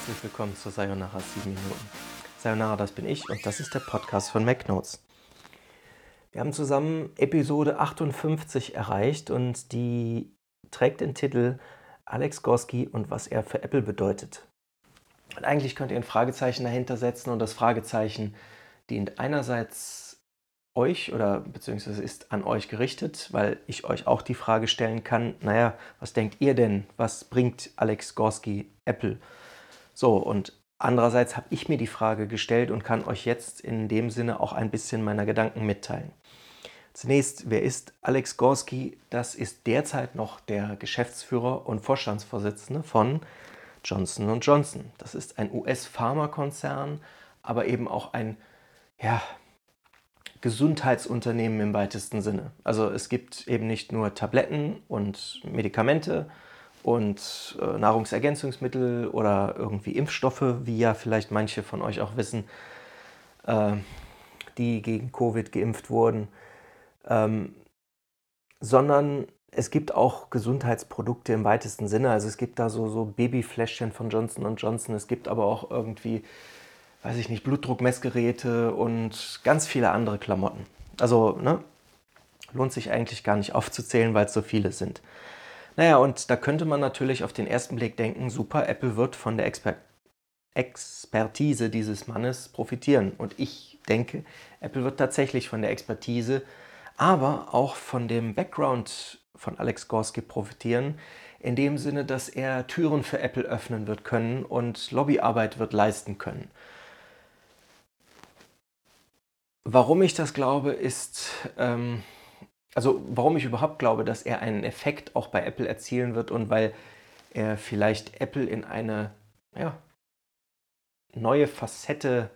Herzlich willkommen zu Sayonara 7 Minuten. Sayonara, das bin ich und das ist der Podcast von MacNotes. Wir haben zusammen Episode 58 erreicht und die trägt den Titel Alex Gorski und was er für Apple bedeutet. Und eigentlich könnt ihr ein Fragezeichen dahinter setzen und das Fragezeichen dient einerseits euch oder beziehungsweise ist an euch gerichtet, weil ich euch auch die Frage stellen kann, naja, was denkt ihr denn, was bringt Alex Gorski Apple? So, und andererseits habe ich mir die Frage gestellt und kann euch jetzt in dem Sinne auch ein bisschen meiner Gedanken mitteilen. Zunächst, wer ist Alex Gorski? Das ist derzeit noch der Geschäftsführer und Vorstandsvorsitzende von Johnson Johnson. Das ist ein US-Pharmakonzern, aber eben auch ein ja, Gesundheitsunternehmen im weitesten Sinne. Also es gibt eben nicht nur Tabletten und Medikamente und äh, Nahrungsergänzungsmittel oder irgendwie Impfstoffe, wie ja vielleicht manche von euch auch wissen, äh, die gegen Covid geimpft wurden, ähm, sondern es gibt auch Gesundheitsprodukte im weitesten Sinne. Also es gibt da so, so Babyfläschchen von Johnson Johnson. Es gibt aber auch irgendwie, weiß ich nicht, Blutdruckmessgeräte und ganz viele andere Klamotten. Also ne, lohnt sich eigentlich gar nicht aufzuzählen, weil es so viele sind. Naja, und da könnte man natürlich auf den ersten Blick denken, super, Apple wird von der Exper Expertise dieses Mannes profitieren. Und ich denke, Apple wird tatsächlich von der Expertise, aber auch von dem Background von Alex Gorski profitieren, in dem Sinne, dass er Türen für Apple öffnen wird können und Lobbyarbeit wird leisten können. Warum ich das glaube, ist, ähm, also warum ich überhaupt glaube, dass er einen Effekt auch bei Apple erzielen wird und weil er vielleicht Apple in eine ja, neue Facette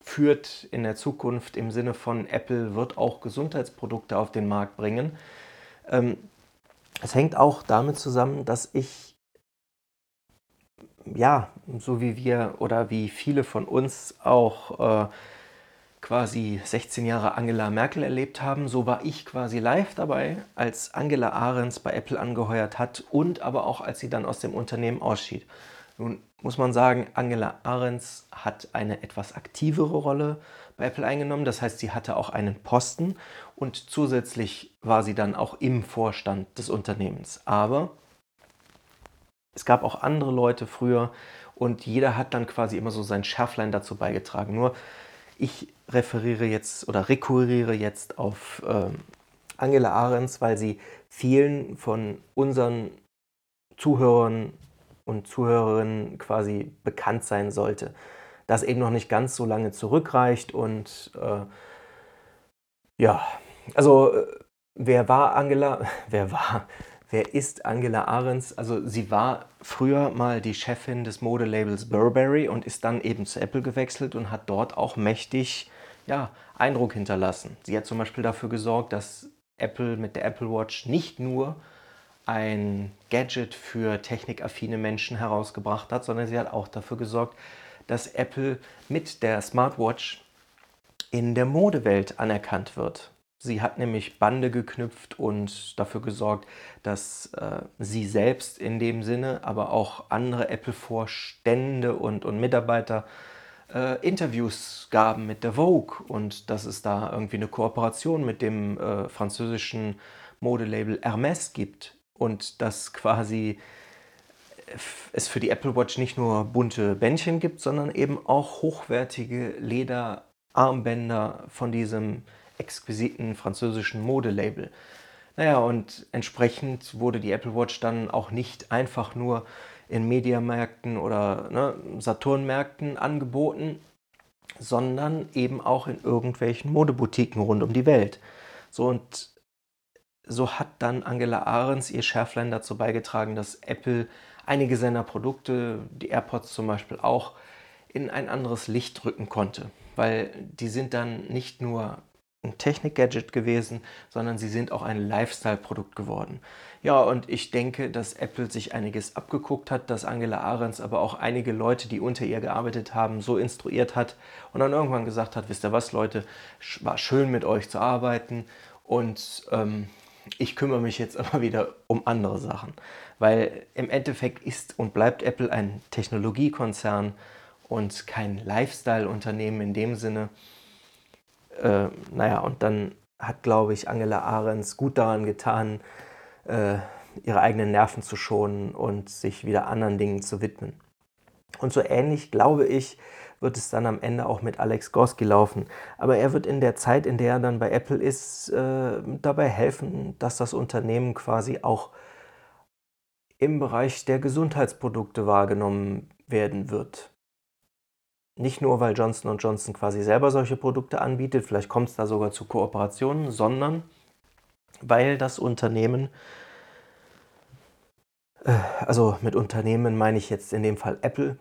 führt in der Zukunft im Sinne von Apple wird auch Gesundheitsprodukte auf den Markt bringen. Ähm, es hängt auch damit zusammen, dass ich, ja, so wie wir oder wie viele von uns auch äh, quasi 16 Jahre Angela Merkel erlebt haben, so war ich quasi live dabei, als Angela Ahrens bei Apple angeheuert hat und aber auch als sie dann aus dem Unternehmen ausschied. Nun muss man sagen, Angela Ahrens hat eine etwas aktivere Rolle bei Apple eingenommen. Das heißt, sie hatte auch einen Posten und zusätzlich war sie dann auch im Vorstand des Unternehmens. Aber es gab auch andere Leute früher und jeder hat dann quasi immer so sein Schärflein dazu beigetragen. Nur ich referiere jetzt oder rekurriere jetzt auf äh, Angela Ahrens, weil sie vielen von unseren Zuhörern und Zuhörerinnen quasi bekannt sein sollte. Das eben noch nicht ganz so lange zurückreicht und äh, ja, also äh, wer war Angela, wer war, wer ist Angela Ahrens? Also sie war früher mal die Chefin des Modelabels Burberry und ist dann eben zu Apple gewechselt und hat dort auch mächtig ja, Eindruck hinterlassen. Sie hat zum Beispiel dafür gesorgt, dass Apple mit der Apple Watch nicht nur ein Gadget für technikaffine Menschen herausgebracht hat, sondern sie hat auch dafür gesorgt, dass Apple mit der Smartwatch in der Modewelt anerkannt wird. Sie hat nämlich Bande geknüpft und dafür gesorgt, dass äh, sie selbst in dem Sinne, aber auch andere Apple-Vorstände und, und Mitarbeiter äh, Interviews gaben mit der Vogue. Und dass es da irgendwie eine Kooperation mit dem äh, französischen Modelabel Hermès gibt. Und dass quasi es für die Apple Watch nicht nur bunte Bändchen gibt, sondern eben auch hochwertige Lederarmbänder von diesem exquisiten französischen Modelabel. Naja, und entsprechend wurde die Apple Watch dann auch nicht einfach nur in Mediamärkten oder ne, Saturnmärkten angeboten, sondern eben auch in irgendwelchen Modeboutiquen rund um die Welt. So und so hat dann Angela Ahrens ihr Schärflein dazu beigetragen, dass Apple einige seiner Produkte, die AirPods zum Beispiel auch, in ein anderes Licht rücken konnte. Weil die sind dann nicht nur ein Technik-Gadget gewesen, sondern sie sind auch ein Lifestyle-Produkt geworden. Ja, und ich denke, dass Apple sich einiges abgeguckt hat, dass Angela Ahrens aber auch einige Leute, die unter ihr gearbeitet haben, so instruiert hat und dann irgendwann gesagt hat, wisst ihr was, Leute, war schön mit euch zu arbeiten und ähm, ich kümmere mich jetzt aber wieder um andere Sachen, weil im Endeffekt ist und bleibt Apple ein Technologiekonzern und kein Lifestyle-Unternehmen in dem Sinne. Äh, naja, und dann hat, glaube ich, Angela Ahrens gut daran getan, äh, ihre eigenen Nerven zu schonen und sich wieder anderen Dingen zu widmen. Und so ähnlich, glaube ich, wird es dann am Ende auch mit Alex Gorski laufen. Aber er wird in der Zeit, in der er dann bei Apple ist, äh, dabei helfen, dass das Unternehmen quasi auch im Bereich der Gesundheitsprodukte wahrgenommen werden wird. Nicht nur, weil Johnson Johnson quasi selber solche Produkte anbietet, vielleicht kommt es da sogar zu Kooperationen, sondern weil das Unternehmen, äh, also mit Unternehmen meine ich jetzt in dem Fall Apple,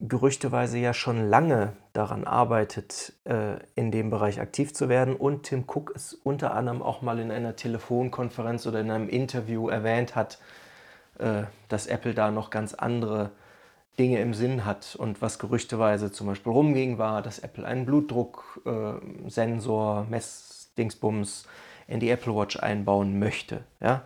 gerüchteweise ja schon lange daran arbeitet, äh, in dem Bereich aktiv zu werden. Und Tim Cook es unter anderem auch mal in einer Telefonkonferenz oder in einem Interview erwähnt hat, äh, dass Apple da noch ganz andere Dinge im Sinn hat. Und was gerüchteweise zum Beispiel rumging, war, dass Apple einen Blutdrucksensor, äh, Messdingsbums in die Apple Watch einbauen möchte. Ja?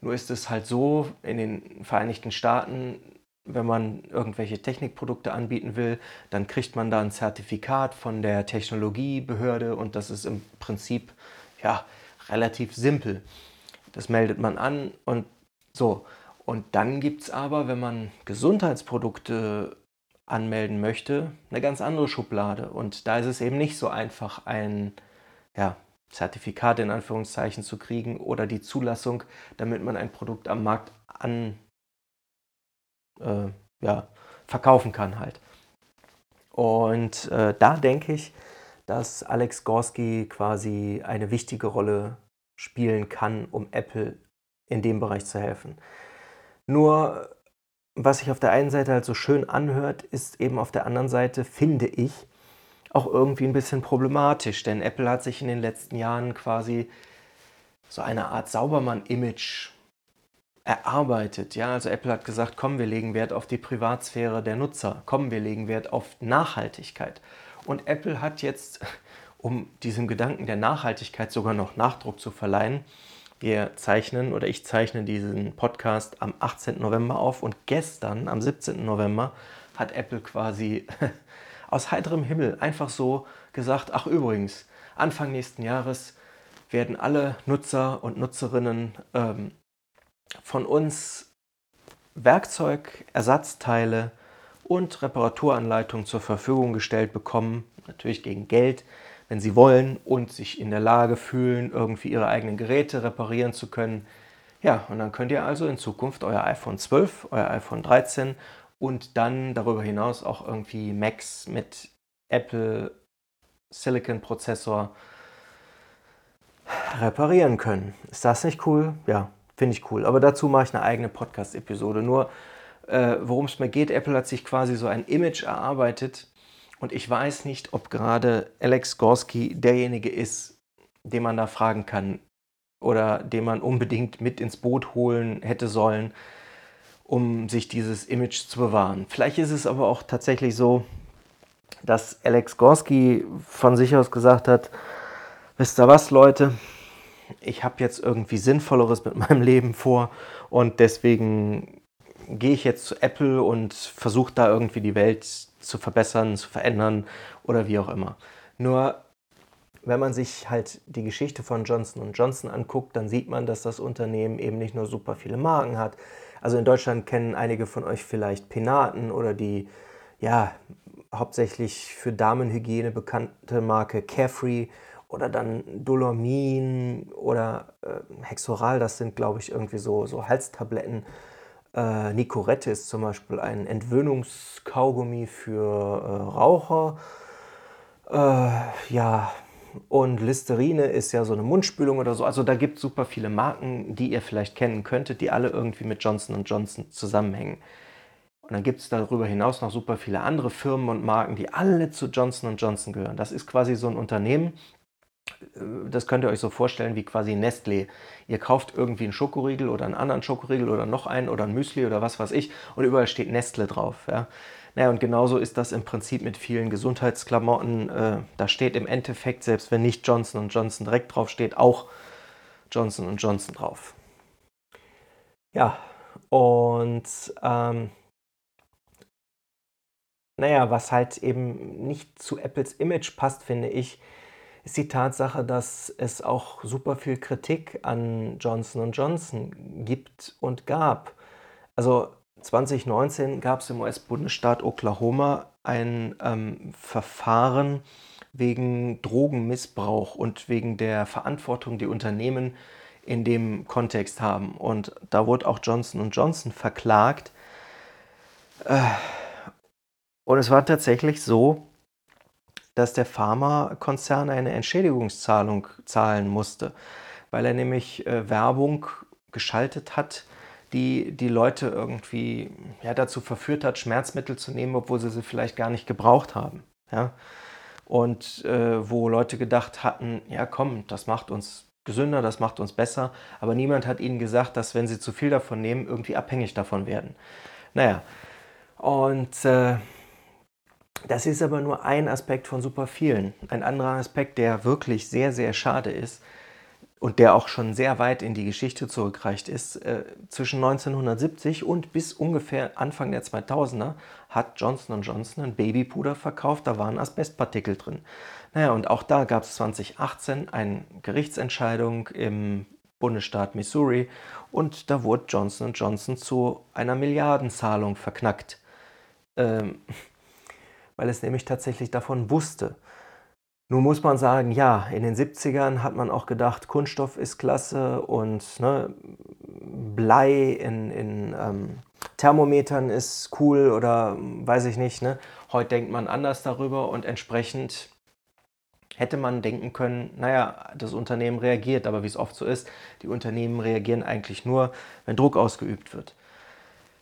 Nur ist es halt so, in den Vereinigten Staaten wenn man irgendwelche Technikprodukte anbieten will, dann kriegt man da ein Zertifikat von der Technologiebehörde und das ist im Prinzip ja, relativ simpel. Das meldet man an und so. Und dann gibt es aber, wenn man Gesundheitsprodukte anmelden möchte, eine ganz andere Schublade. Und da ist es eben nicht so einfach, ein ja, Zertifikat in Anführungszeichen zu kriegen oder die Zulassung, damit man ein Produkt am Markt an, äh, ja, verkaufen kann halt. Und äh, da denke ich, dass Alex Gorski quasi eine wichtige Rolle spielen kann, um Apple in dem Bereich zu helfen. Nur, was sich auf der einen Seite halt so schön anhört, ist eben auf der anderen Seite, finde ich, auch irgendwie ein bisschen problematisch. Denn Apple hat sich in den letzten Jahren quasi so eine Art Saubermann-Image erarbeitet. Ja, also Apple hat gesagt, komm, wir legen Wert auf die Privatsphäre der Nutzer, komm, wir legen Wert auf Nachhaltigkeit. Und Apple hat jetzt, um diesem Gedanken der Nachhaltigkeit sogar noch Nachdruck zu verleihen, wir zeichnen oder ich zeichne diesen Podcast am 18. November auf und gestern, am 17. November, hat Apple quasi aus heiterem Himmel einfach so gesagt, ach übrigens, Anfang nächsten Jahres werden alle Nutzer und Nutzerinnen ähm, von uns Werkzeug, Ersatzteile und Reparaturanleitungen zur Verfügung gestellt bekommen, natürlich gegen Geld, wenn sie wollen und sich in der Lage fühlen, irgendwie ihre eigenen Geräte reparieren zu können. Ja, und dann könnt ihr also in Zukunft euer iPhone 12, euer iPhone 13 und dann darüber hinaus auch irgendwie Macs mit Apple Silicon Prozessor reparieren können. Ist das nicht cool? Ja, Finde ich cool. Aber dazu mache ich eine eigene Podcast-Episode. Nur, äh, worum es mir geht, Apple hat sich quasi so ein Image erarbeitet. Und ich weiß nicht, ob gerade Alex Gorski derjenige ist, den man da fragen kann oder den man unbedingt mit ins Boot holen hätte sollen, um sich dieses Image zu bewahren. Vielleicht ist es aber auch tatsächlich so, dass Alex Gorski von sich aus gesagt hat, wisst ihr was, Leute, ich habe jetzt irgendwie Sinnvolleres mit meinem Leben vor und deswegen gehe ich jetzt zu Apple und versuche da irgendwie die Welt zu verbessern, zu verändern oder wie auch immer. Nur wenn man sich halt die Geschichte von Johnson Johnson anguckt, dann sieht man, dass das Unternehmen eben nicht nur super viele Marken hat. Also in Deutschland kennen einige von euch vielleicht Penaten oder die ja hauptsächlich für Damenhygiene bekannte Marke Carefree oder dann Dolomin oder äh, Hexoral, das sind, glaube ich, irgendwie so, so Halstabletten. Äh, Nicorette ist zum Beispiel ein Entwöhnungskaugummi für äh, Raucher. Äh, ja, und Listerine ist ja so eine Mundspülung oder so. Also da gibt es super viele Marken, die ihr vielleicht kennen könntet, die alle irgendwie mit Johnson Johnson zusammenhängen. Und dann gibt es darüber hinaus noch super viele andere Firmen und Marken, die alle zu Johnson Johnson gehören. Das ist quasi so ein Unternehmen, das könnt ihr euch so vorstellen wie quasi Nestlé. Ihr kauft irgendwie einen Schokoriegel oder einen anderen Schokoriegel oder noch einen oder ein Müsli oder was weiß ich und überall steht Nestle drauf. Ja. Naja, und genauso ist das im Prinzip mit vielen Gesundheitsklamotten. Äh, da steht im Endeffekt, selbst wenn nicht Johnson Johnson direkt drauf steht, auch Johnson Johnson drauf. Ja, und ähm, naja, was halt eben nicht zu Apples Image passt, finde ich, ist die Tatsache, dass es auch super viel Kritik an Johnson Johnson gibt und gab. Also 2019 gab es im US-Bundesstaat Oklahoma ein ähm, Verfahren wegen Drogenmissbrauch und wegen der Verantwortung, die Unternehmen in dem Kontext haben. Und da wurde auch Johnson Johnson verklagt. Äh, und es war tatsächlich so, dass der Pharmakonzern eine Entschädigungszahlung zahlen musste, weil er nämlich äh, Werbung geschaltet hat, die die Leute irgendwie ja, dazu verführt hat, Schmerzmittel zu nehmen, obwohl sie sie vielleicht gar nicht gebraucht haben. Ja? Und äh, wo Leute gedacht hatten, ja komm, das macht uns gesünder, das macht uns besser, aber niemand hat ihnen gesagt, dass wenn sie zu viel davon nehmen, irgendwie abhängig davon werden. Naja, und äh, das ist aber nur ein Aspekt von super vielen. Ein anderer Aspekt, der wirklich sehr, sehr schade ist und der auch schon sehr weit in die Geschichte zurückreicht ist, äh, zwischen 1970 und bis ungefähr Anfang der 2000er hat Johnson Johnson ein Babypuder verkauft, da waren Asbestpartikel drin. Naja, und auch da gab es 2018 eine Gerichtsentscheidung im Bundesstaat Missouri und da wurde Johnson Johnson zu einer Milliardenzahlung verknackt. Ähm, weil es nämlich tatsächlich davon wusste. Nun muss man sagen, ja, in den 70ern hat man auch gedacht, Kunststoff ist klasse und ne, Blei in, in ähm, Thermometern ist cool oder weiß ich nicht. Ne? Heute denkt man anders darüber und entsprechend hätte man denken können, naja, das Unternehmen reagiert, aber wie es oft so ist, die Unternehmen reagieren eigentlich nur, wenn Druck ausgeübt wird.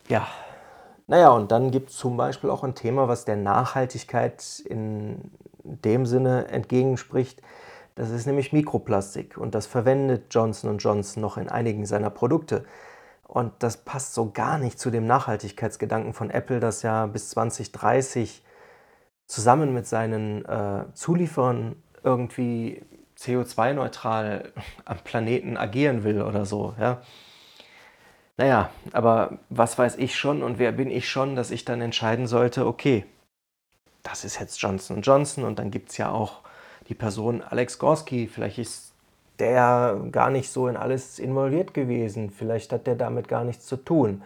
Ja, naja, und dann gibt es zum Beispiel auch ein Thema, was der Nachhaltigkeit in dem Sinne entgegenspricht. Das ist nämlich Mikroplastik und das verwendet Johnson Johnson noch in einigen seiner Produkte. Und das passt so gar nicht zu dem Nachhaltigkeitsgedanken von Apple, das ja bis 2030 zusammen mit seinen äh, Zulieferern irgendwie CO2-neutral am Planeten agieren will oder so. Ja? Naja, aber was weiß ich schon und wer bin ich schon, dass ich dann entscheiden sollte, okay, das ist jetzt Johnson Johnson und dann gibt es ja auch die Person Alex Gorski, vielleicht ist der gar nicht so in alles involviert gewesen, vielleicht hat der damit gar nichts zu tun.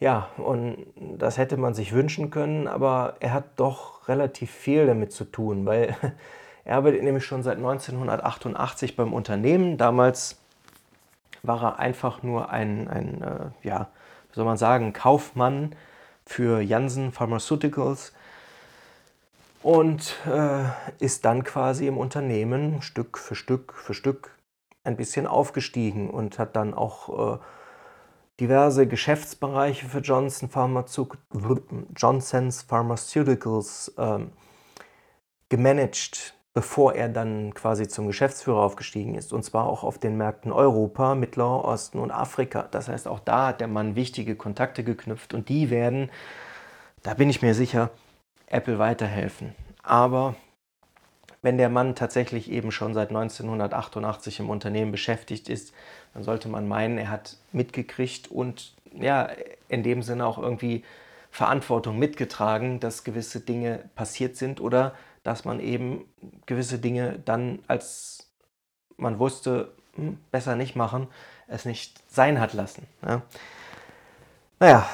Ja, und das hätte man sich wünschen können, aber er hat doch relativ viel damit zu tun, weil er arbeitet nämlich schon seit 1988 beim Unternehmen. Damals war er einfach nur ein, ein äh, ja, wie soll man sagen, Kaufmann für Janssen Pharmaceuticals und äh, ist dann quasi im Unternehmen Stück für Stück für Stück ein bisschen aufgestiegen und hat dann auch äh, diverse Geschäftsbereiche für Johnson Pharmazeut Johnson's Pharmaceuticals äh, gemanagt bevor er dann quasi zum Geschäftsführer aufgestiegen ist. Und zwar auch auf den Märkten Europa, Mittlerer Osten und Afrika. Das heißt, auch da hat der Mann wichtige Kontakte geknüpft und die werden, da bin ich mir sicher, Apple weiterhelfen. Aber wenn der Mann tatsächlich eben schon seit 1988 im Unternehmen beschäftigt ist, dann sollte man meinen, er hat mitgekriegt und ja, in dem Sinne auch irgendwie Verantwortung mitgetragen, dass gewisse Dinge passiert sind oder dass man eben gewisse Dinge dann, als man wusste, hm, besser nicht machen, es nicht sein hat lassen. Ja. Naja,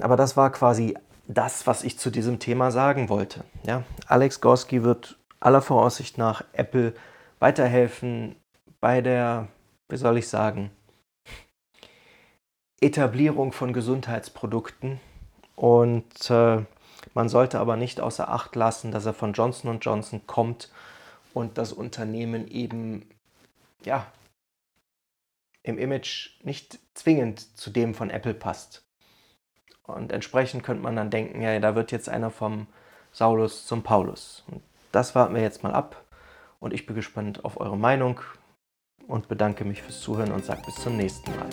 aber das war quasi das, was ich zu diesem Thema sagen wollte. Ja. Alex Gorski wird aller Voraussicht nach Apple weiterhelfen bei der, wie soll ich sagen, Etablierung von Gesundheitsprodukten und äh, man sollte aber nicht außer Acht lassen, dass er von Johnson Johnson kommt und das Unternehmen eben ja, im Image nicht zwingend zu dem von Apple passt. Und entsprechend könnte man dann denken, ja, da wird jetzt einer vom Saulus zum Paulus. Und das warten wir jetzt mal ab. Und ich bin gespannt auf eure Meinung und bedanke mich fürs Zuhören und sage bis zum nächsten Mal.